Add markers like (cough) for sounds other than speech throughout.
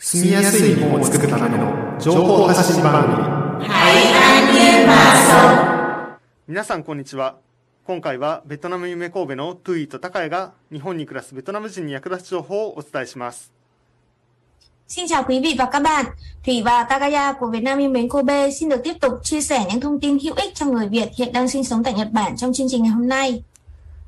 住みやすい日本を作るための情報発信番組皆さんこんにちは今回はベトナム夢神戸のトゥイと高谷が日本に暮らすベトナム人に役立つ情報をお伝えします Xin chào quý vị và các bạn. Thủy và Takaya của Việt Nam yêu mến Kobe xin được tiếp tục chia sẻ những thông tin hữu ích cho người Việt hiện đang sinh sống tại Nhật Bản trong chương trình ngày hôm nay.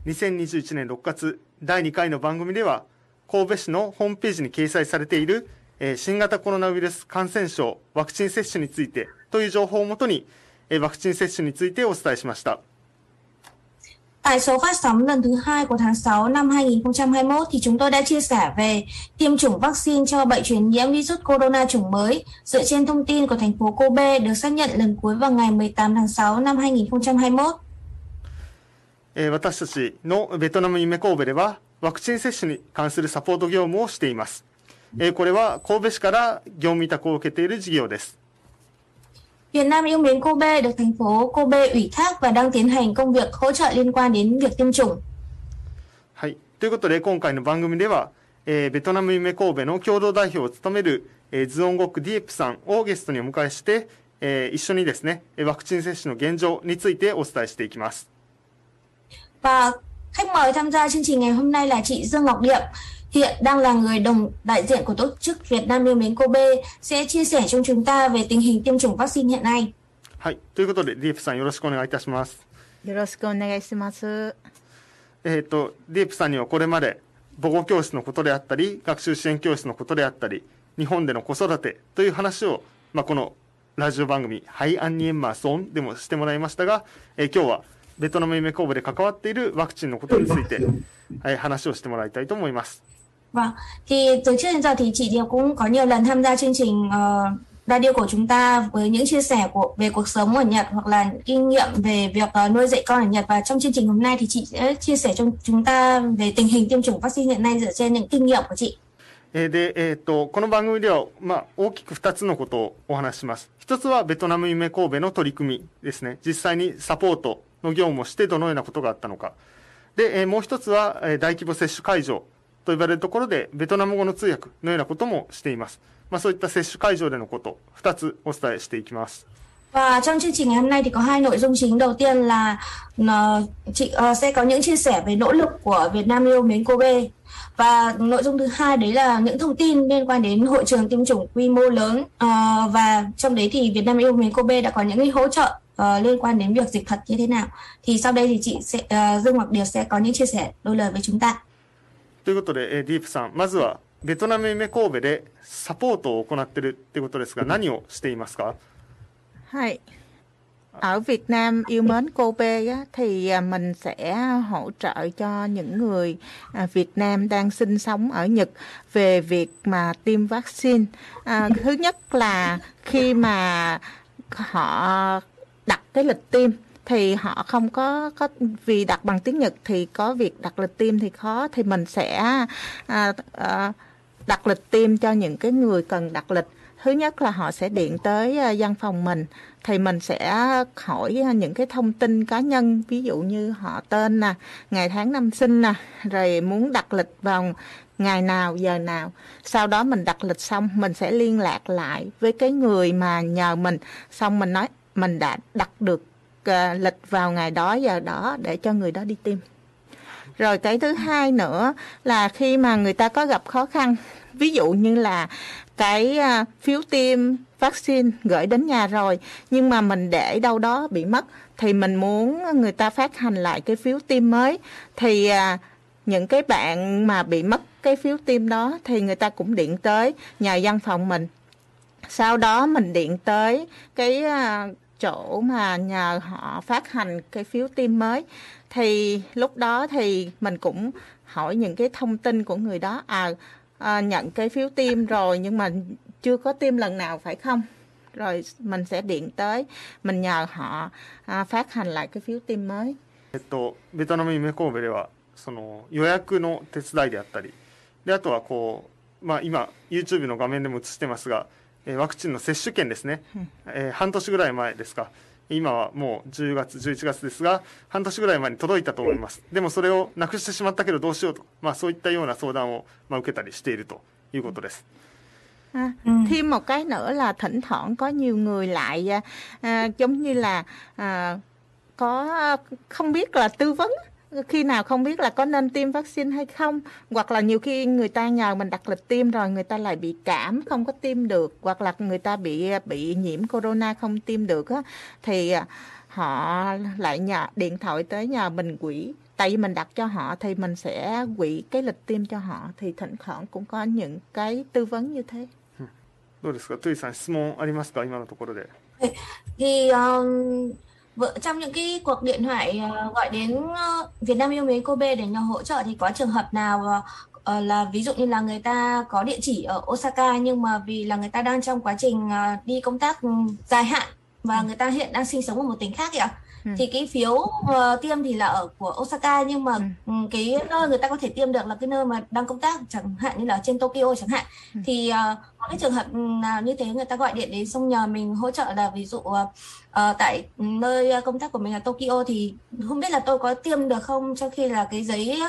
2021年6月第2回の番組では神戸市のホームページに掲載されている、えー新型コロナウイルス感染症ワクチン接種についてという情報をもとに、ワクチン接種についてお伝えしました。Tại số phát sóng lần thứ hai của tháng 6 năm 2021 thì chúng tôi đã chia sẻ về tiêm chủng vaccine cho bệnh truyền nhiễm virus corona chủng mới dựa trên thông tin của thành phố Kobe được xác nhận lần cuối vào ngày 18 tháng 6 năm 2021. 私たちのベトナム夢神戸ではワクチン接種に関するサポート業務をしています。えーこれは神戸市から業務委託を受けている事業です Việt Nam yêu mến Kobe được thành phố Kobe ủy thác và đang tiến hành công việc hỗ trợ liên quan đến việc tiêm chủng. はい。ということで、今回の番組では、えーベトナム夢神戸の共同代表を務める、えーズオンゴックディエプさんをゲストにお迎えして、えー一緒にですね、えーワクチン接種の現状についてお伝えしていきます。Và khách mời tham gia chương trình ngày hôm nay là chị Dương Ngọc Điệp, hiện đang là người đồng đại diện của tổ chức Việt Nam yêu mến Kobe sẽ chia sẻ cho chúng ta về tình hình tiêm chủng vaccine hiện nay. はい。ということで、ディエプさんよろしくお願いいたします。よろしくお願いします。えっ、と、ディエプさんにはこれまで母語教室のことであったり、学習支援教室のことであったり、日本での子育てという話を、まあ、このラジオ番組、ハイアンニエンマーソンでもしてもらいましたが、えー今日はベトナム夢神戸で関わっているワクチンのことについて、はい、話をしてもらいたいと思います。Vâng, thì từ trước đến giờ thì chị Điệp cũng có nhiều lần tham gia chương trình ờ, radio của chúng ta với những chia sẻ của về cuộc sống ở Nhật hoặc là những kinh nghiệm về việc ờ, nuôi dạy con ở Nhật và trong chương trình hôm nay thì chị sẽ chia sẻ cho chúng ta về tình hình tiêm chủng vaccine hiện nay dựa trên những kinh nghiệm của chị. えーで、えー、とこの番組では、まあ、大きく2つのことをお話しします。一つはベトナム夢神戸の取り組みですね。実際にサポートの業務をしてどのようなことがあったのか。で、えーもう一つは、えー大規模接種会場 と呼ばれるところで、ベトナム語の通訳のようなこともしています。まあ、そういった接種会場でのこと、2つお伝えしていきます。 Và trong chương trình ngày hôm nay thì có hai nội dung chính. Đầu tiên là ờ, chị ờ, sẽ có những chia sẻ về nỗ lực của Việt Nam yêu mến Kobe. Và nội dung thứ hai đấy là những thông tin liên quan đến hội trường tiêm chủng quy mô lớn. Ờ, và trong đấy thì Việt Nam yêu mến Kobe đã có những cái hỗ trợ ờ, liên quan đến việc dịch thuật như thế nào. Thì sau đây thì chị sẽ ờ, Dương Ngọc Điệp sẽ có những chia sẻ đôi lời với chúng ta. ということで、えーディープさん、まずはベトナム夢神戸でサポートを行っているということですが、何をしていますか Hay. Ở Việt Nam yêu mến Kobe á, thì mình sẽ hỗ trợ cho những người Việt Nam đang sinh sống ở Nhật về việc mà tiêm vaccine. À, thứ nhất là khi mà họ đặt cái lịch tiêm thì họ không có có vì đặt bằng tiếng Nhật thì có việc đặt lịch tiêm thì khó thì mình sẽ à, à, đặt lịch tiêm cho những cái người cần đặt lịch. Thứ nhất là họ sẽ điện tới à, văn phòng mình thì mình sẽ hỏi à, những cái thông tin cá nhân ví dụ như họ tên nè ngày tháng năm sinh nè rồi muốn đặt lịch vào ngày nào giờ nào. Sau đó mình đặt lịch xong mình sẽ liên lạc lại với cái người mà nhờ mình xong mình nói mình đã đặt được À, lịch vào ngày đó, giờ đó để cho người đó đi tiêm rồi cái thứ hai nữa là khi mà người ta có gặp khó khăn, ví dụ như là cái à, phiếu tiêm vaccine gửi đến nhà rồi, nhưng mà mình để đâu đó bị mất, thì mình muốn người ta phát hành lại cái phiếu tiêm mới, thì à, những cái bạn mà bị mất cái phiếu tiêm đó thì người ta cũng điện tới nhà văn phòng mình. Sau đó mình điện tới cái chỗ mà nhờ họ phát hành cái phiếu tiêm mới thì lúc đó thì mình cũng hỏi những cái thông tin của người đó à, à nhận cái phiếu tiêm rồi nhưng mà chưa có tiêm lần nào phải không rồi mình sẽ điện tới mình nhờ họ à, phát hành lại cái phiếu tiêm mới えっと、ベトナム夢神戸ではその予約の手伝いであったりであとはこう、まあ、今 YouTube の画面でも映してますが、えー ワクチンの接種券ですね、えー半年ぐらい前ですか。今はもう10月11月ですが半年ぐらい前に届いたと思います。でもそれをなくしてしまったけどどうしようと、まあ、そういったような相談を、まあ、受けたりしているということです。À, thêm một cái nữa là thỉnh thoảng có nhiều người lại à, giống như là à, có không biết là tư vấn khi nào không biết là có nên tiêm vaccine hay không hoặc là nhiều khi người ta nhờ mình đặt lịch tiêm rồi người ta lại bị cảm không có tiêm được hoặc là người ta bị bị nhiễm corona không tiêm được á thì họ lại nhờ điện thoại tới nhờ mình quỹ tại vì mình đặt cho họ thì mình sẽ quỹ cái lịch tiêm cho họ thì thỉnh thoảng cũng có những cái tư vấn như thế. どうですか、トゥイさん質問ありますか今のところで。thì um, trong những cái cuộc điện thoại uh, gọi đến uh, Việt Nam yêu mến Kobe để nhờ hỗ trợ thì có trường hợp nào uh, là ví dụ như là người ta có địa chỉ ở Osaka nhưng mà vì là người ta đang trong quá trình đi công tác dài hạn và ừ. người ta hiện đang sinh sống ở một tỉnh khác kìa Ừ. thì cái phiếu uh, tiêm thì là ở của Osaka nhưng mà ừ. ừ. cái nơi người ta có thể tiêm được là cái nơi mà đang công tác chẳng hạn như là trên Tokyo chẳng hạn ừ. thì uh, có cái trường hợp nào như thế người ta gọi điện đến xong nhờ mình hỗ trợ là ví dụ uh, uh, tại nơi công tác của mình là Tokyo thì không biết là tôi có tiêm được không trong khi là cái giấy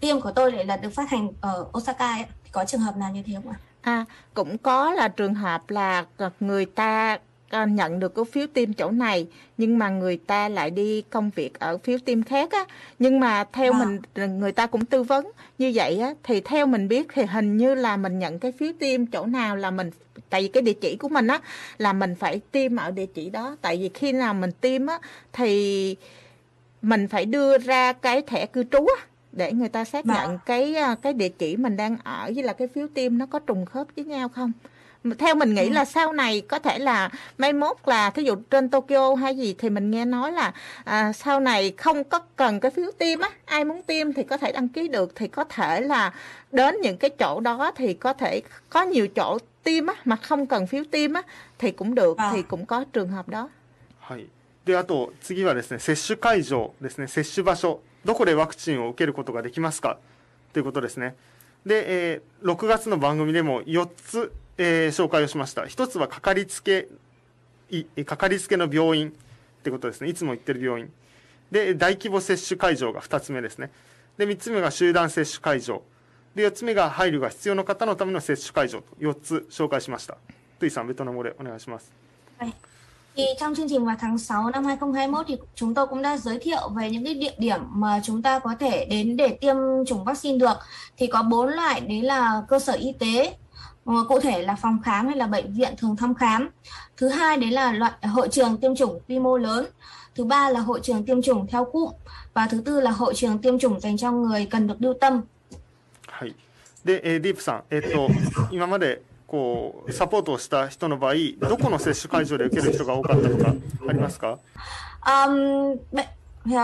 tiêm của tôi lại là được phát hành ở Osaka ấy. Thì có trường hợp nào như thế không ạ? À cũng có là trường hợp là người ta nhận được cái phiếu tiêm chỗ này nhưng mà người ta lại đi công việc ở phiếu tiêm khác á nhưng mà theo à. mình người ta cũng tư vấn như vậy á thì theo mình biết thì hình như là mình nhận cái phiếu tiêm chỗ nào là mình tại vì cái địa chỉ của mình á là mình phải tiêm ở địa chỉ đó tại vì khi nào mình tiêm á thì mình phải đưa ra cái thẻ cư trú á để người ta xác nhận à. cái cái địa chỉ mình đang ở với là cái phiếu tiêm nó có trùng khớp với nhau không theo mình nghĩ ừ. là sau này có thể là mai mốt là thí dụ trên Tokyo hay gì thì mình nghe nói là à, sau này không có cần cái phiếu tiêm á ai muốn tiêm thì có thể đăng ký được thì có thể là đến những cái chỗ đó thì có thể có nhiều chỗ tiêm á mà không cần phiếu tiêm á thì cũng được à. thì cũng có trường hợp đó. はい。で、あと、次はですね、接種会場ですね、接種場所、どこでワクチンを受けることができますかということですね。で、えー、6月の番組でも4つ えー、紹介をしました。一つはかかりつけ、かかりつけの病院ってことですね。いつも行ってる病院。で、大規模接種会場が2つ目ですね。で、3つ目が集団接種会場。で、4つ目が配慮が必要な方のための接種会場と4つ紹介しました。トゥイさん、ベトナム語でお願いします。はい。Thì trong chương trình vào tháng 6 năm 2021 thì chúng tôi cũng đã giới thiệu về những cái địa điểm mà chúng ta có thể đến để tiêm chủng vaccine được. Thì có bốn loại đấy là cơ sở y tế, cụ thể là phòng khám hay là bệnh viện thường thăm khám thứ hai đấy là loại hội trường tiêm chủng quy mô lớn thứ ba là hội trường tiêm chủng theo cụm và thứ tư là hội trường tiêm chủng dành cho người cần được lưu tâm はい。で、えー、ディープさん、えっ、ー、と、今までこうサポートをした人の場合、どこの接種会場で受ける人が多かったとかありますか？Um,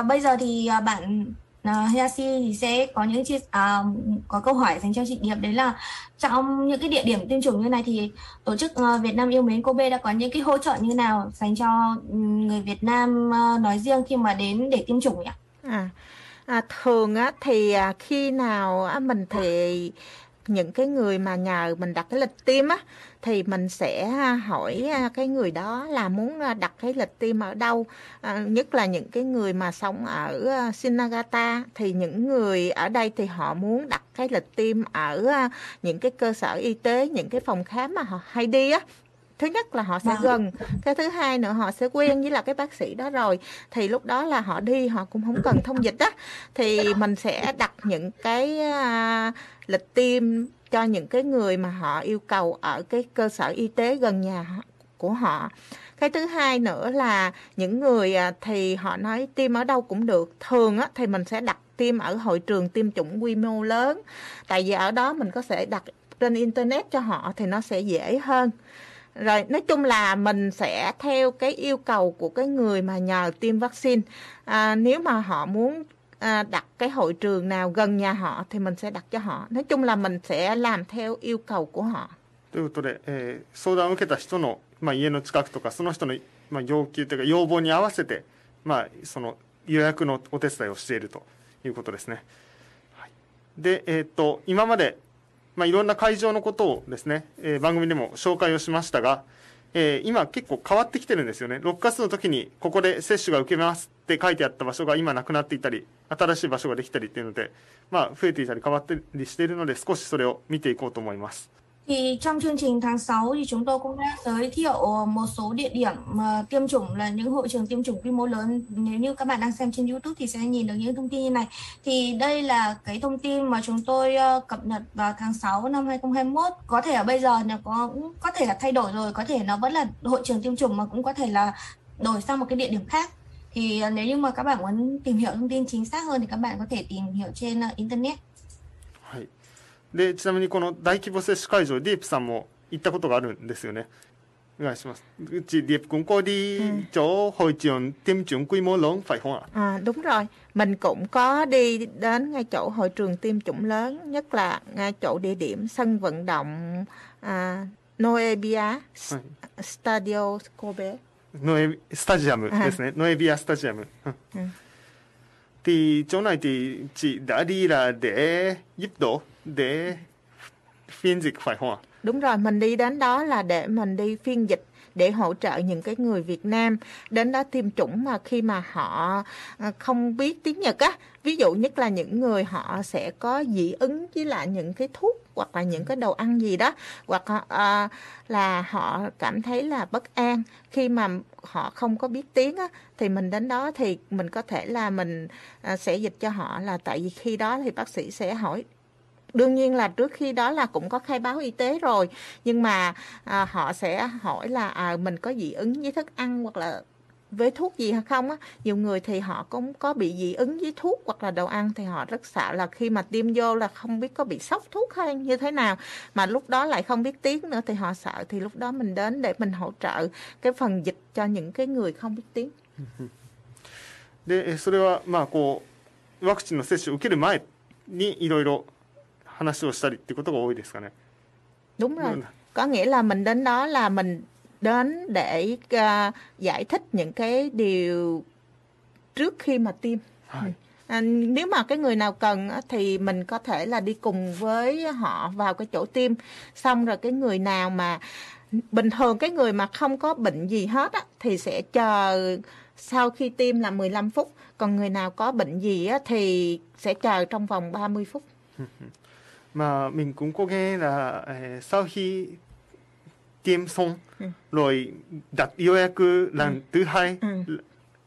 bây giờ thì bạn uh, thì sẽ có những chia uh, có câu hỏi dành cho chị Điệp đấy là trong những cái địa điểm tiêm chủng như này thì tổ chức uh, Việt Nam yêu mến Kobe đã có những cái hỗ trợ như nào dành cho người Việt Nam uh, nói riêng khi mà đến để tiêm chủng ạ? À, à, thường á thì à, khi nào á, mình thì những cái người mà nhờ mình đặt cái lịch tiêm á thì mình sẽ à, hỏi à, cái người đó là muốn à, đặt cái lịch tiêm ở đâu. À, nhất là những cái người mà sống ở Shinagata thì những người ở đây thì họ muốn đặt cái lịch tiêm ở những cái cơ sở y tế những cái phòng khám mà họ hay đi á thứ nhất là họ sẽ vâng. gần cái thứ hai nữa họ sẽ quen với là cái bác sĩ đó rồi. Thì lúc đó là họ đi họ cũng không cần thông dịch á. Thì mình sẽ đặt những cái uh, lịch tiêm cho những cái người mà họ yêu cầu ở cái cơ sở y tế gần nhà của họ. Cái thứ hai nữa là những người à, thì họ nói tiêm ở đâu cũng được. Thường á thì mình sẽ đặt tiêm ở hội trường tiêm chủng quy mô lớn. Tại vì ở đó mình có thể đặt trên internet cho họ thì nó sẽ dễ hơn rồi nói chung là mình sẽ theo cái yêu cầu của cái người mà nhờ tiêm vaccine à, nếu mà họ muốn à, đặt cái hội trường nào gần nhà họ thì mình sẽ đặt cho họ nói chung là mình sẽ làm theo yêu cầu của họ ということで、えー、相談を受けた人の、まあ、家の近くとかその人の、まあ、要求というか要望に合わせて、まあ、その予約のお手伝いをしているということですね。はい、で、えー、っと今まで まあ、いろんな会場のことをですね、えー、番組でも紹介をしましたが、えー、今結構変わってきてるんですよね。6月の時にここで接種が受けますって書いてあった場所が今なくなっていたり、新しい場所ができたりっていうので、まあ、増えていたり変わったりしているので、少しそれを見ていこうと思います。Thì trong chương trình tháng 6 thì chúng tôi cũng đã giới thiệu một số địa điểm mà tiêm chủng là những hội trường tiêm chủng quy mô lớn. Nếu như các bạn đang xem trên YouTube thì sẽ nhìn được những thông tin như này. Thì đây là cái thông tin mà chúng tôi ờ, cập nhật vào tháng 6 năm 2021. Có thể ở bây giờ nó có có thể là thay đổi rồi, có thể nó vẫn là hội trường tiêm chủng mà cũng có thể là đổi sang một cái địa điểm khác. Thì ờ, nếu như mà các bạn muốn tìm hiểu thông tin chính xác hơn thì các bạn có thể tìm hiểu trên internet. はい。で、ちなみにこの大規模接種会場、ディープさんも行ったことがあるんですよね。お願いします。うち Điệp cũng có đi chỗ hội trường tiêm chủng quy mô lớn phải không ạ? À, đúng rồi, mình cũng có đi đến ngay chỗ hội trường tiêm chủng lớn, nhất là ngay chỗ địa điểm sân vận động à, Noebia はい。 Stadio Kobe. ノエスタジアムですね。ノエビアスタジアム。うん。 Thì chỗ này thì chị đã đi là để giúp đỡ, để phiên dịch phải không ạ? Đúng rồi, mình đi đến đó là để mình đi phiên dịch để hỗ trợ những cái người Việt Nam đến đó tiêm chủng mà khi mà họ à, không biết tiếng Nhật á, ví dụ nhất là những người họ sẽ có dị ứng với lại những cái thuốc hoặc là những cái đồ ăn gì đó hoặc uh, là họ cảm thấy là bất an khi mà họ không có biết tiếng á thì mình đến đó thì mình có thể là mình uh, sẽ dịch cho họ là tại vì khi đó thì bác sĩ sẽ hỏi đương nhiên là trước khi đó là cũng có khai báo y tế rồi nhưng mà à, họ sẽ hỏi là à, mình có dị ứng với thức ăn hoặc là với thuốc gì hay không á nhiều người thì họ cũng có bị dị ứng với thuốc hoặc là đồ ăn thì họ rất sợ là khi mà tiêm vô là không biết có bị sốc thuốc hay như thế nào mà lúc đó lại không biết tiếng nữa thì họ sợ thì lúc đó mình đến để mình hỗ trợ cái phần dịch cho những cái người không biết tiếng (laughs) で、えそれは、まあ、こう、ワクチンの接種を受ける前にいろいろ 話をしたりっていうことが多いですかね。 đúng rồi Ừ. có nghĩa là mình đến đó là mình đến để à, giải thích những cái điều trước khi mà tiêm はい。 À, nếu mà cái người nào cần á, thì mình có thể là đi cùng với họ vào cái chỗ tiêm xong rồi cái người nào mà bình thường cái người mà không có bệnh gì hết á, thì sẽ chờ sau khi tiêm là 15 phút còn người nào có bệnh gì á, thì sẽ chờ trong vòng 30 phút Mà mình cũng có nghe là eh, sau khi tiêm xong rồi đặt 予約 lần thứ hai Ừ.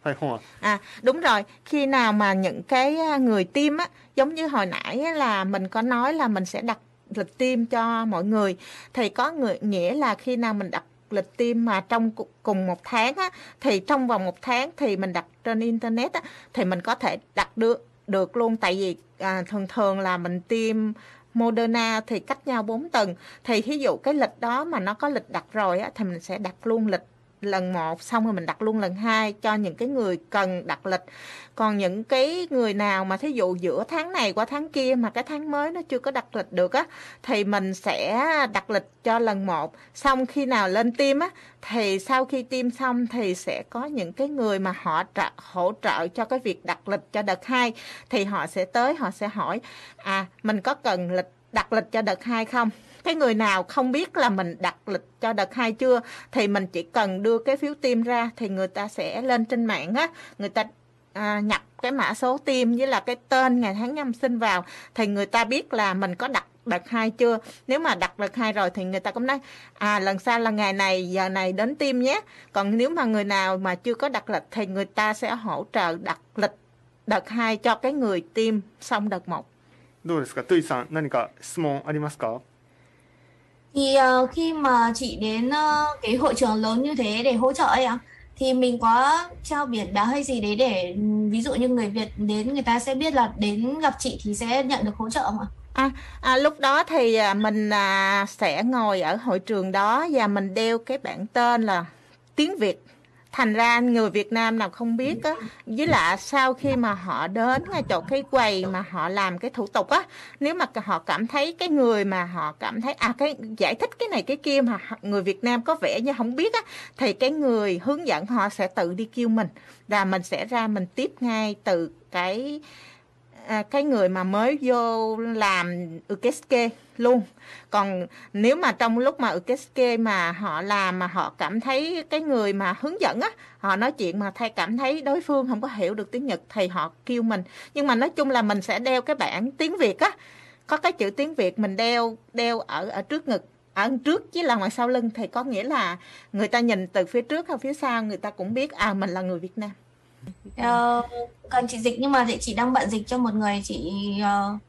phải không ạ? À đúng rồi, khi nào mà những cái người tiêm á, giống như hồi nãy á, là mình có nói là mình sẽ đặt lịch tiêm cho mọi người. Thì có người nghĩa là khi nào mình đặt lịch tiêm mà trong cùng một tháng á, thì trong vòng một tháng thì mình đặt trên internet á, thì mình có thể đặt được được luôn. Tại vì à, thường thường là mình tiêm Moderna thì cách nhau 4 tuần thì ví dụ cái lịch đó mà nó có lịch đặt rồi á, thì mình sẽ đặt luôn lịch lần một xong rồi mình đặt luôn lần hai cho những cái người cần đặt lịch. Còn những cái người nào mà thí dụ giữa tháng này qua tháng kia mà cái tháng mới nó chưa có đặt lịch được á thì mình sẽ đặt lịch cho lần một. Xong khi nào lên tiêm á thì sau khi tiêm xong thì sẽ có những cái người mà họ trợ, hỗ trợ cho cái việc đặt lịch cho đợt hai. Thì họ sẽ tới họ sẽ hỏi à mình có cần lịch đặt lịch cho đợt hai không? Cái người nào không biết là mình đặt lịch cho đợt hai chưa thì mình chỉ cần đưa cái phiếu tiêm ra thì người ta sẽ lên trên mạng á. Người ta à, nhập cái mã số tiêm với là cái tên ngày tháng năm sinh vào thì người ta biết là mình có đặt đợt hai chưa. Nếu mà đặt đợt hai rồi thì người ta cũng nói à lần sau là ngày này giờ này đến tiêm nhé. Còn nếu mà người nào mà chưa có đặt lịch thì người ta sẽ hỗ trợ đặt lịch đợt hai cho cái người tiêm xong đợt một. どうですかトゥイさん、何か質問ありますか Thì ờ, khi mà chị đến ờ, cái hội trường lớn như thế để hỗ trợ ấy ạ thì mình có trao biển báo hay gì đấy để ừm, ví dụ như người Việt đến người ta sẽ biết là đến gặp chị thì sẽ nhận được hỗ trợ không ạ? À, à, lúc đó thì à, mình à, sẽ ngồi ở hội trường đó và mình đeo cái bảng tên là tiếng Việt. Thành ra người Việt Nam nào không biết á, với lại sau khi mà họ đến ngay chỗ cái quầy mà họ làm cái thủ tục á, nếu mà họ cảm thấy cái người mà họ cảm thấy à cái giải thích cái này cái kia mà người Việt Nam có vẻ như không biết á, thì cái người hướng dẫn họ sẽ tự đi kêu mình và mình sẽ ra mình tiếp ngay từ cái à, cái người mà mới vô làm ukeske luôn. Còn nếu mà trong lúc mà ukeske mà họ làm mà họ cảm thấy cái người mà hướng dẫn á, họ nói chuyện mà thay cảm thấy đối phương không có hiểu được tiếng Nhật thì họ kêu mình. Nhưng mà nói chung là mình sẽ đeo cái bảng tiếng Việt á. Có cái chữ tiếng Việt mình đeo đeo ở ở trước ngực ở trước chứ là ngoài sau lưng thì có nghĩa là người ta nhìn từ phía trước hay phía sau người ta cũng biết à mình là người Việt Nam. Ờ, cần chị dịch nhưng mà chị đang bận dịch cho một người chị uh,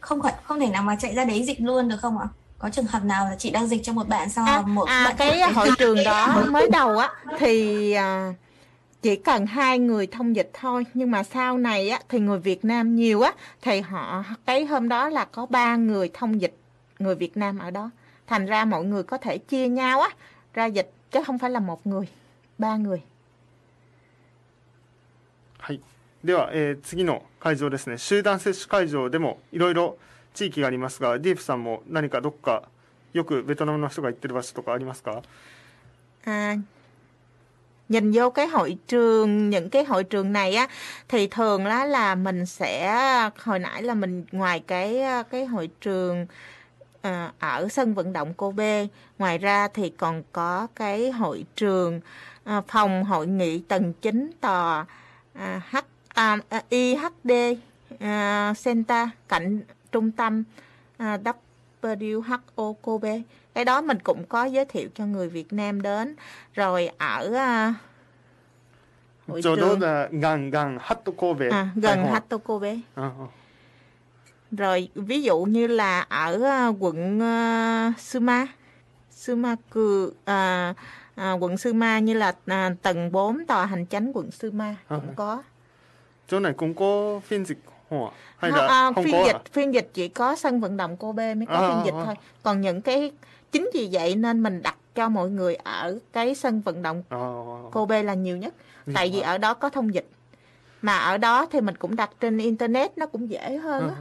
không không thể nào mà chạy ra đấy dịch luôn được không ạ? Có trường hợp nào là chị đang dịch cho một bạn sau à, một à, bạn cái hội trường đó (laughs) mới đầu á thì uh, chỉ cần hai người thông dịch thôi. Nhưng mà sau này á thì người Việt Nam nhiều á thì họ cái hôm đó là có ba người thông dịch người Việt Nam ở đó. Thành ra mọi người có thể chia nhau á ra dịch chứ không phải là một người ba người はい。では、えー、次の会場ですね。集団接種会場でもいろいろ地域がありますが、ディープさんも何かどっかよくベトナムの人が行ってる場所とかありますか à, nhìn vô cái hội trường những cái hội trường này á thì thường đó là mình sẽ hồi nãy là mình ngoài cái cái hội trường à, ở sân vận động Kobe ngoài ra thì còn có cái hội trường à, phòng hội nghị tầng 9 tòa à, H à, IHD à, Center cạnh trung tâm à, WHO Kobe cái đó mình cũng có giới thiệu cho người Việt Nam đến. Rồi ở uh, hội trường. là gần gần Hatto Kobe à, gần Hatto Kobe à, à. rồi ví dụ như là ở uh, quận uh, Suma Sumaku uh, à, quận Suma như là à, tầng 4 tòa hành chánh quận Suma cũng à. có. Chỗ này cũng có phiên dịch hay là à, không phiên có dịch à? phiên dịch chỉ có sân vận động Kobe mới có à, phiên dịch à, thôi. Còn những cái chính vì vậy nên mình đặt cho mọi người ở cái sân vận động à, Kobe là nhiều nhất. Tại vì ở đó có thông dịch. Mà ở đó thì mình cũng đặt trên internet nó cũng dễ hơn á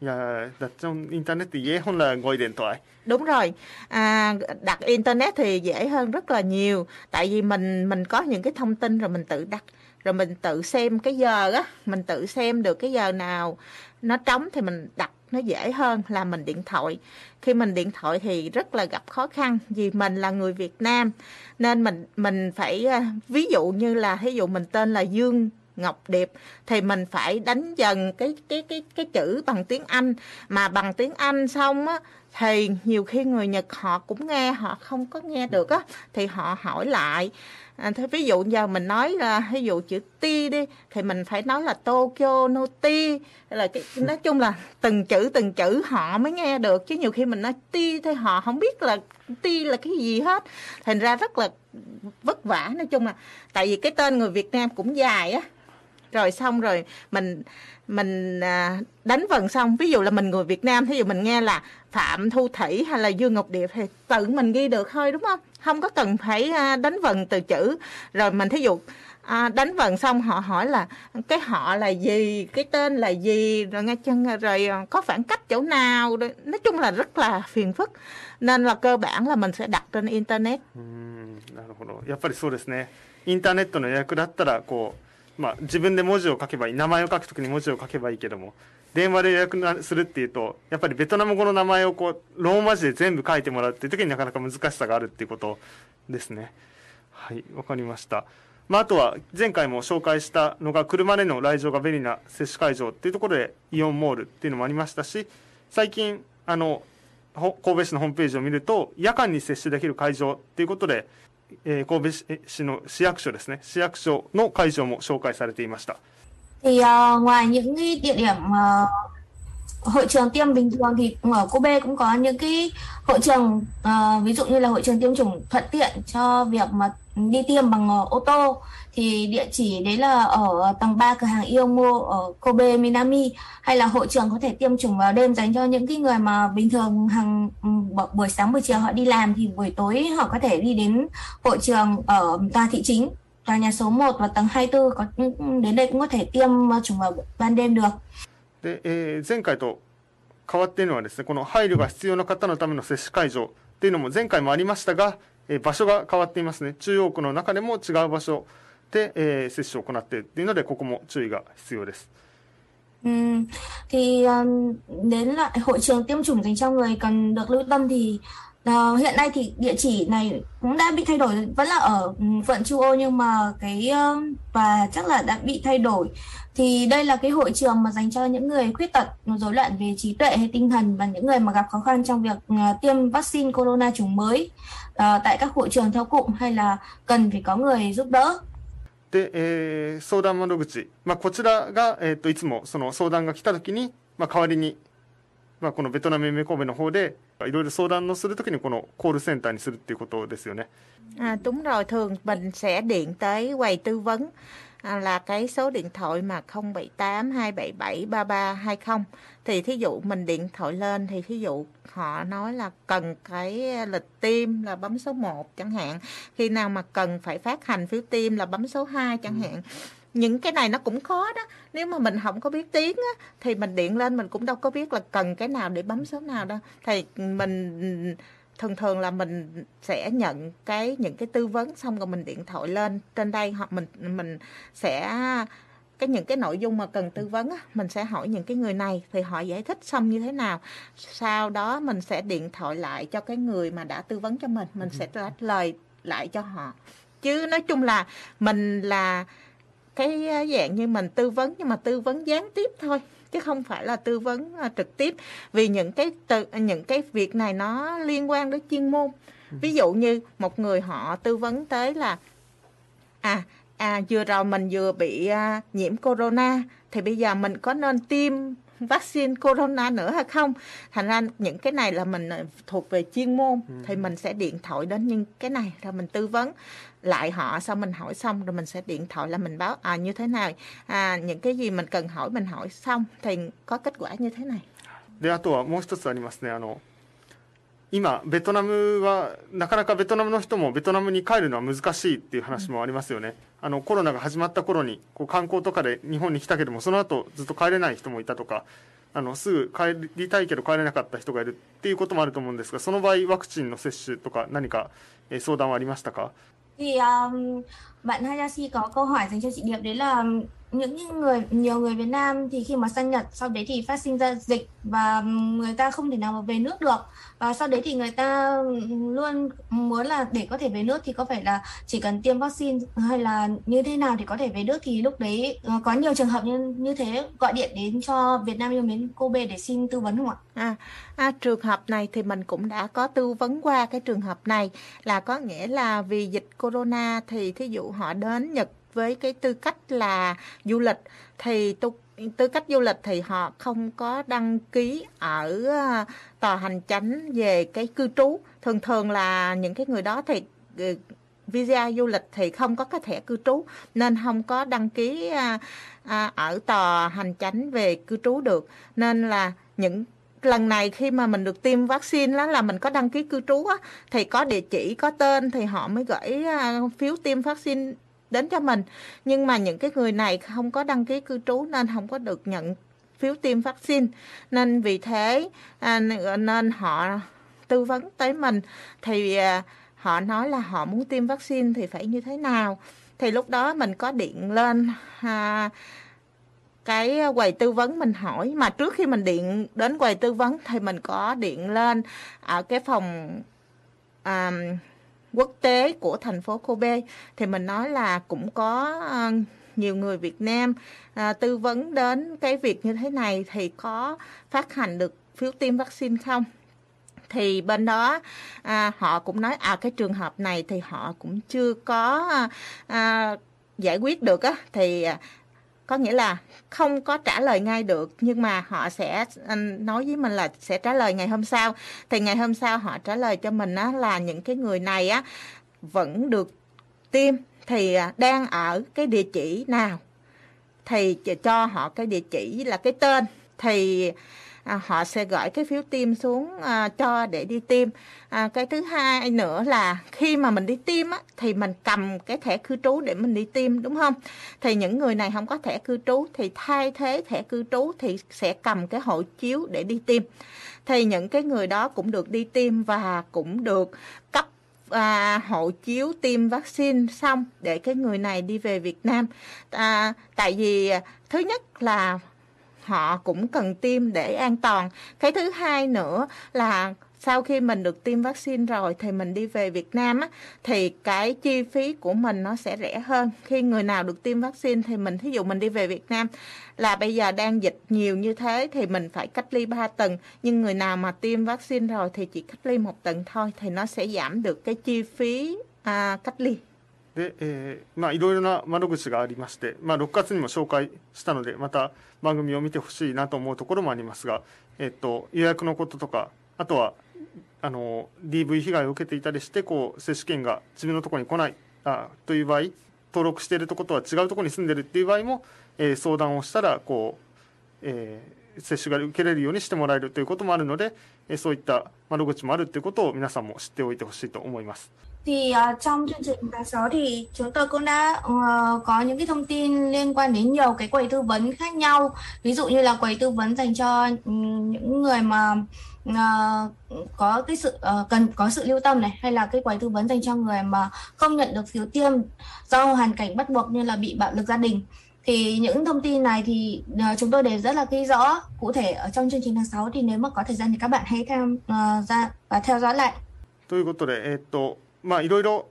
Dạ, đặt trong internet thì dễ hơn là ngồi điện thoại. Đúng rồi, à, đặt internet thì dễ hơn rất là nhiều. Tại vì mình mình có những cái thông tin rồi mình tự đặt rồi mình tự xem cái giờ á mình tự xem được cái giờ nào nó trống thì mình đặt nó dễ hơn là mình điện thoại khi mình điện thoại thì rất là gặp khó khăn vì mình là người Việt Nam nên mình mình phải à, ví dụ như là ví dụ mình tên là Dương Ngọc Điệp thì mình phải đánh dần cái cái cái cái chữ bằng tiếng Anh. Mà bằng tiếng Anh xong á thì nhiều khi người Nhật họ cũng nghe họ không có nghe được á thì họ hỏi lại. À, thế ví dụ giờ mình nói là ví dụ chữ ti đi thì mình phải nói là Tokyo no ti. Là cái nói chung là từng chữ từng chữ họ mới nghe được chứ nhiều khi mình nói ti thì họ không biết là ti là cái gì hết. Thành ra rất là vất vả nói chung là tại vì cái tên người Việt Nam cũng dài á rồi xong rồi mình mình à, đánh vần xong ví dụ là mình người Việt Nam thí dụ mình nghe là Phạm Thu Thủy hay là Dương Ngọc Điệp thì tự mình ghi được thôi đúng không không có cần phải à, đánh vần từ chữ rồi mình thí dụ à, đánh vần xong họ hỏi là cái họ là gì cái tên là gì rồi nghe chân rồi có khoảng cách chỗ nào nói chung là rất là phiền phức nên là cơ bản là mình sẽ đặt trên internet. なるほど。やっぱりそうですね。インターネットの予約だったらこう まあ、自分で文字を書けばいい名前を書くときに文字を書けばいいけども電話で予約するっていうとやっぱりベトナム語の名前をこうローマ字で全部書いてもらうっていう時になかなか難しさがあるっていうことですね。はいわかりました。まあ、あとは前回も紹介したのが車での来場が便利な接種会場っていうところでイオンモールっていうのもありましたし最近あの神戸市のホームページを見ると夜間に接種できる会場っていうことでえー、神戸市の市役所ですね市役所の会場も紹介されていました。Thì uh, ngoài những cái địa điểm uh, hội trường tiêm bình thường thì ở Kobe cũng có những cái hội trường uh, ví dụ như là hội trường tiêm chủng thuận tiện cho việc mà đi tiêm bằng uh, ô tô thì địa chỉ đấy là ở tầng 3 cửa hàng Iomo ở Kobe Minami hay là hội trường có thể tiêm chủng vào đêm dành cho những cái người mà bình thường hàng ừ, buổi sáng buổi chiều họ đi làm thì buổi tối họ có thể đi đến hội trường ở tòa thị chính tòa nhà số 1 và tầng 24 có đến đây cũng có thể tiêm chủng vào ban đêm được. で、えー、前回と変わっているのはですね、この配慮が必要な方のための接種会場っていうのも前回もありましたが、えー、場所が変わっていますね。中央区の中でも違う場所 で、えー、接種を行っているっていうので、ここも注意が必要です。Ừ, thì um, đến lại hội trường tiêm chủng dành cho người cần được lưu tâm thì uh, hiện nay thì địa chỉ này cũng đã bị thay đổi vẫn là ở quận Chu Ô nhưng mà cái uh, và chắc là đã bị thay đổi thì đây là cái hội trường mà dành cho những người khuyết tật rối loạn về trí tuệ hay tinh thần và những người mà gặp khó khăn trong việc uh, tiêm vaccine corona chủng mới uh, tại các hội trường theo cụm hay là cần phải có người giúp đỡ で、えー、相談窓口、まあ、こちらが、えー、といつもその相談が来たときに、まあ、代わりに、まあ、このベトナム夢神戸の方でいろいろ相談のするときにこのコールセンターにするっていうことですよね。あ đúng rồi, thường mình sẽ điện tới quầy tư vấn. Là cái số điện thoại mà 078 277 3320 thì thí dụ mình điện thoại lên thì thí dụ họ nói là cần cái lịch tiêm là bấm số 1 chẳng hạn. Khi nào mà cần phải phát hành phiếu tiêm là bấm số 2 chẳng hạn. Những cái này nó cũng khó đó. Nếu mà mình không có biết tiếng á, thì mình điện lên mình cũng đâu có biết là cần cái nào để bấm số nào đâu. Thì mình thường thường là mình sẽ nhận cái những cái tư vấn xong rồi mình điện thoại lên. Trên đây hoặc mình mình sẽ cái những cái nội dung mà cần tư vấn á, mình sẽ hỏi những cái người này thì họ giải thích xong như thế nào. Sau đó mình sẽ điện thoại lại cho cái người mà đã tư vấn cho mình. Mình sẽ trả lời lại cho họ. Chứ nói chung là mình là cái dạng như mình tư vấn nhưng mà tư vấn gián tiếp thôi chứ không phải là tư vấn à, trực tiếp. Vì những cái từ những cái việc này nó liên quan đến chuyên môn. Ví dụ như một người họ tư vấn tới là à à vừa rồi mình vừa bị à, nhiễm corona thì bây giờ mình có nên tiêm vaccine corona nữa hay không thành ra những cái này là mình thuộc về chuyên môn ừ. thì mình sẽ điện thoại đến những cái này rồi mình tư vấn lại họ sau mình hỏi xong rồi mình sẽ điện thoại là mình báo à như thế này à những cái gì mình cần hỏi mình hỏi xong thì có kết quả như thế này であとはもう一つありますねあの 今ベトナムはなかなかベトナムの人もベトナムに帰るのは難しいっていう話もありますよね、あのコロナが始まった頃にこう観光とかで日本に来たけどもその後ずっと帰れない人もいたとかあのすぐ帰りたいけど帰れなかった人がいるっていうこともあると思うんですがその場合ワクチンの接種とか何か、えー相談はありましたか？Thì um, bạn Hayasi có câu hỏi dành cho chị Điệp đấy là những người nhiều người Việt Nam thì khi mà sang Nhật sau đấy thì phát sinh ra dịch và người ta không thể nào mà về nước được và sau đấy thì người ta luôn muốn là để có thể về nước thì có phải là chỉ cần tiêm vaccine hay là như thế nào thì có thể về nước thì lúc đấy ờ, có nhiều trường hợp như như thế gọi điện đến cho Việt Nam yêu mến Kobe để xin tư vấn không ạ? À, à, trường hợp này thì mình cũng đã có tư vấn qua cái trường hợp này là có nghĩa là vì dịch corona thì thí dụ họ đến Nhật với cái tư cách là du lịch thì tu, tư cách du lịch thì họ không có đăng ký ở ờ, tòa hành chánh về cái cư trú. Thường thường là những cái người đó thì ờ, visa du lịch thì không có cái thẻ cư trú nên không có đăng ký à, à, ở tòa hành chánh về cư trú được. Nên là những lần này khi mà mình được tiêm vaccine đó là mình có đăng ký cư trú á, thì có địa chỉ có tên thì họ mới gửi à, phiếu tiêm vaccine đến cho mình. Nhưng mà những cái người này không có đăng ký cư trú nên không có được nhận phiếu tiêm vaccine. Nên vì thế à, nên họ tư vấn tới mình. Thì à, họ nói là họ muốn tiêm vaccine thì phải như thế nào. Thì lúc đó mình có điện lên à, cái quầy tư vấn mình hỏi. Mà trước khi mình điện đến quầy tư vấn thì mình có điện lên ở cái phòng à, quốc tế của thành phố Kobe. Thì mình nói là cũng có ờ, nhiều người Việt Nam à, tư vấn đến cái việc như thế này thì có phát hành được phiếu tiêm vaccine không? Thì bên đó à, họ cũng nói à cái trường hợp này thì họ cũng chưa có à, giải quyết được á. Thì có nghĩa là không có trả lời ngay được, nhưng mà họ sẽ nói với mình là sẽ trả lời ngày hôm sau. Thì ngày hôm sau họ trả lời cho mình á, là những cái người này á, vẫn được tiêm. Thì à, đang ở cái địa chỉ nào? Thì cho họ cái địa chỉ là cái tên. Thì à, họ sẽ gửi cái phiếu tiêm xuống à, cho để đi tiêm. À, cái thứ hai nữa là khi mà mình đi tiêm á, thì mình cầm cái thẻ cư trú để mình đi tiêm đúng không? Thì những người này không có thẻ cư trú thì thay thế thẻ cư trú thì sẽ cầm cái hộ chiếu để đi tiêm. Thì những cái người đó cũng được đi tiêm và cũng được cấp à, hộ chiếu tiêm vaccine xong để cái người này đi về Việt Nam. À, tại vì à, thứ nhất là họ cũng cần tiêm để an toàn. Cái thứ hai nữa là sau khi mình được tiêm vaccine rồi thì mình đi về Việt Nam á, thì cái chi phí của mình nó sẽ rẻ hơn. Khi người nào được tiêm vaccine thì mình thí dụ mình đi về Việt Nam là bây giờ đang dịch nhiều như thế thì mình phải cách ly 3 tuần nhưng người nào mà tiêm vaccine rồi thì chỉ cách ly một tuần thôi thì nó sẽ giảm được cái chi phí à, cách ly. で、えーまあ、いろいろな窓口がありまして、まあ、6月にも紹介したので、また番組を見てほしいなと思うところもありますが、えっと、予約のこととか、あとは、あの、DV 被害を受けていたりして、こう、接種券が自分のところに来ない、あという場合、登録しているところとは違うところに住んでるっていう場合も、えー相談をしたら、こう、えー接種が受けれるようにしてもらえるということもあるので、そういった窓口もあるということを皆さんも知っておいてほしいと思います。 Thì ờ, trong chương trình tháng 6 thì chúng tôi cũng đã ờ, có những cái thông tin liên quan đến nhiều cái quầy tư vấn khác nhau. Ví dụ như là quầy tư vấn dành cho ừm, những người mà ờ, có cái sự ờ, cần có sự lưu tâm này hay là cái quầy tư vấn dành cho người mà không nhận được phiếu tiêm do hoàn cảnh bắt buộc như là bị bạo lực gia đình. Thì những thông tin này thì ờ, chúng tôi đều rất là ghi rõ cụ thể ở trong chương trình tháng 6 thì nếu mà có thời gian thì các bạn hãy tham ờ, ra và theo dõi lại. ということで、えーっと、まあ、いろいろ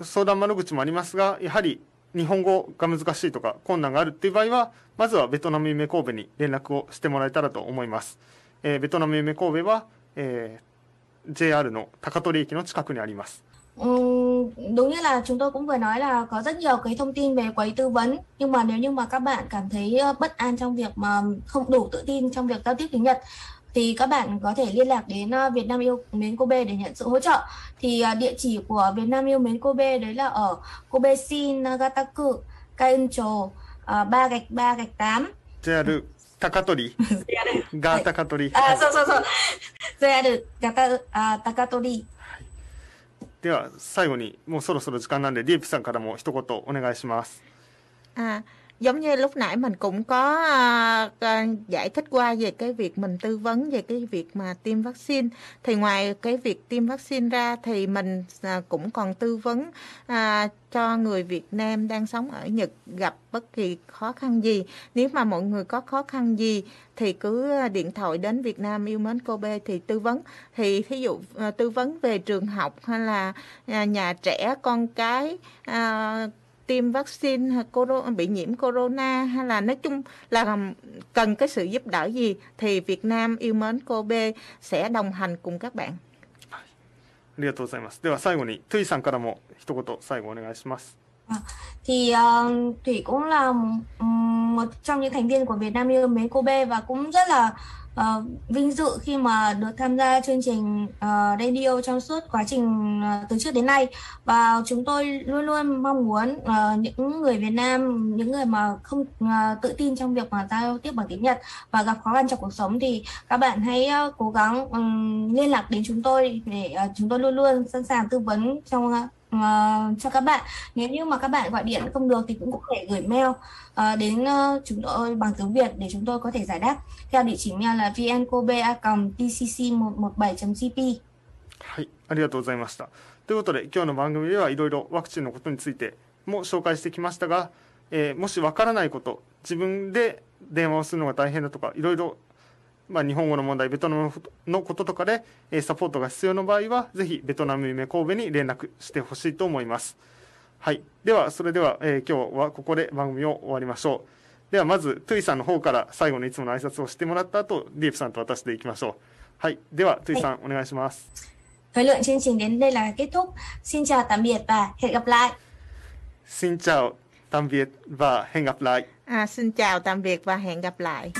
相談窓口もありますが、やはり日本語が難しいとか困難があるっていう場合は、まずはベトナム夢神戸に連絡をしてもらえたらと思います。えーベトナム夢神戸は、えー JR の高取駅の近くにあります。 Ừm, đúng như là chúng tôi cũng vừa nói là có rất nhiều cái thông tin về quầy tư vấn nhưng mà nếu như mà các bạn cảm thấy ờ, bất an trong việc mà không đủ tự tin trong việc giao tiếp tiếng Nhật thì các bạn có thể liên lạc đến ờ, Việt Nam yêu mến Kobe để nhận sự hỗ trợ thì ờ, địa chỉ của Việt Nam yêu mến Kobe đấy là ở Kobe Shin Nagataku Kaincho 3 gạch 3 gạch 8 JR 高取が高取。 à,そうそうそう JR ガタあ高取 (laughs) では、最後に、もうそろそろ時間なんで、ディープさんからも一言お願いします。あ giống như lúc nãy mình cũng có uh, giải thích qua về cái việc mình tư vấn về cái việc mà tiêm vaccine. Thì ngoài cái việc tiêm vaccine ra thì mình uh, cũng còn tư vấn uh, cho người Việt Nam đang sống ở Nhật gặp bất kỳ khó khăn gì. Nếu mà mọi người có khó khăn gì thì cứ điện thoại đến Việt Nam yêu mến Kobe thì tư vấn. Thì thí dụ uh, tư vấn về trường học hay là uh, nhà trẻ con cái uh, tiêm vaccine hay coro- bị nhiễm corona hay là nói chung là cần cái sự giúp đỡ gì thì Việt Nam yêu mến Kobe sẽ đồng hành cùng các bạn. ありがとうございます。では最後に、トゥイさんからも一言最後お願いします。 thì ờ, Thủy cũng là ừm, một trong những thành viên của Việt Nam yêu mến Kobe và cũng rất là uh, vinh dự khi mà được tham gia chương trình uh, radio trong suốt quá trình uh, từ trước đến nay. Và chúng tôi luôn luôn mong muốn uh, những người Việt Nam những người mà không uh, tự tin trong việc mà giao tiếp bằng tiếng Nhật và gặp khó khăn trong cuộc sống thì các bạn hãy uh, cố gắng um, liên lạc đến chúng tôi để uh, chúng tôi luôn luôn sẵn sàng tư vấn trong ờ, cho các bạn nếu như mà các bạn gọi điện không được thì cũng có thể gửi mail ờ, đến ờ, chúng tôi bằng tiếng Việt để chúng tôi có thể giải đáp theo địa chỉ mail là vnkobe.tcc117.gp はい、ありがとうございました。ということで、今日の番組ではいろいろワクチンのことについても紹介してきましたが、えーもしわからないこと、自分で電話をするのが大変だとか、いろいろ、 まあ、日本語の問題、ベトナムのこととかで、えーサポートが必要な場合は、ぜひベトナム夢神戸に連絡してほしいと思います。はい。では、それでは、えー今日はここで番組を終わりましょう。では、まず、トゥイさんの方から最後のいつもの挨拶をしてもらった後、ディープさんと私でいきましょう。はい。では、トゥイさん、お願いします。thời lượng chương trình đến đây là kết thúc xin chào tạm biệt và hẹn gặp lại Xin chào, tạm biệt và hẹn gặp lại. À, xin chào tạm biệt và hẹn gặp lại.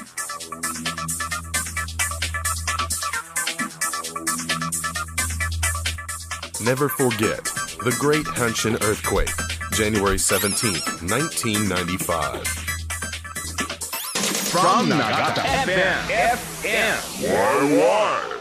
Never forget the Great Hanshin Earthquake, January 17, 1995. From Nagata FM. FM.